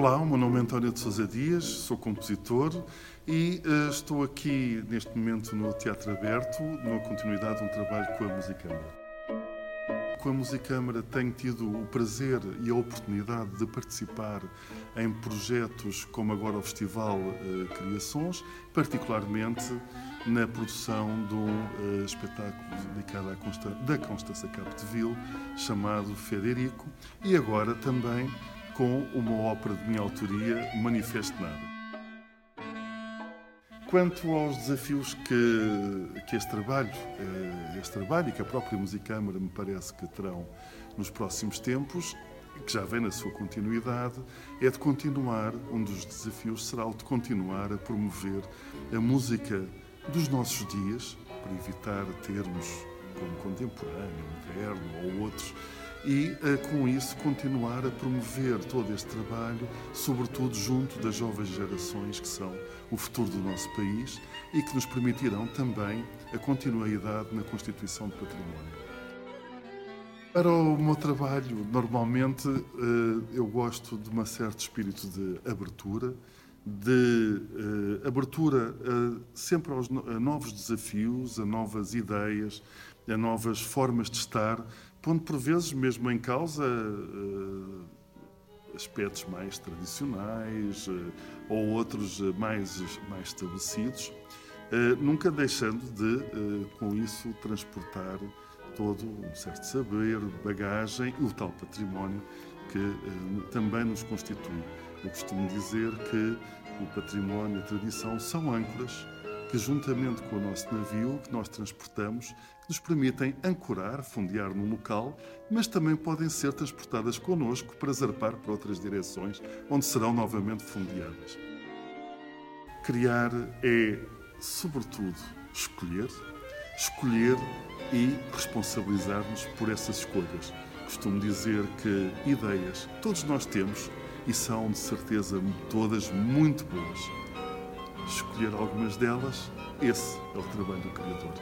Olá, o meu nome é António de Sousa Dias, sou compositor e uh, estou aqui neste momento no Teatro Aberto, na continuidade de um trabalho com a Musicâmara. Com a Musicâmara tenho tido o prazer e a oportunidade de participar em projetos como agora o Festival uh, Criações, particularmente na produção de um uh, espetáculo dedicado à Consta da Constança Capdeville, chamado Federico, e agora também com uma ópera de minha autoria, Manifesto Nada. Quanto aos desafios que, que este trabalho, eh, este trabalho e que a própria Musicâmara me parece que terão nos próximos tempos, que já vem na sua continuidade, é de continuar, um dos desafios será o de continuar a promover a música dos nossos dias, para evitar termos como contemporâneo, moderno ou outros e, eh, com isso, continuar a promover todo este trabalho, sobretudo junto das jovens gerações que são o futuro do nosso país e que nos permitirão também a continuidade na constituição de património. Para o meu trabalho, normalmente eh, eu gosto de um certo espírito de abertura, de uh, abertura sempre aos a novos desafios, a novas ideias, a novas formas de estar, pondo por vezes mesmo em causa uh, aspectos mais tradicionais ou outros mais, mais estabelecidos, nunca deixando de, com isso, transportar todo um certo saber, bagagem e o tal património que também nos constitui. Eu costumo dizer que o património e a tradição são âncoras que, juntamente com o nosso navio que nós transportamos, nos permitem ancorar, fundear num local, mas também podem ser transportadas connosco para zarpar para outras direções, onde serão novamente fundeadas. Criar é, sobretudo, escolher, escolher e responsabilizar-nos por essas escolhas. Costumo dizer que ideias todos nós temos e são de certeza todas muito boas. Escolher algumas delas, esse é o trabalho do Criador.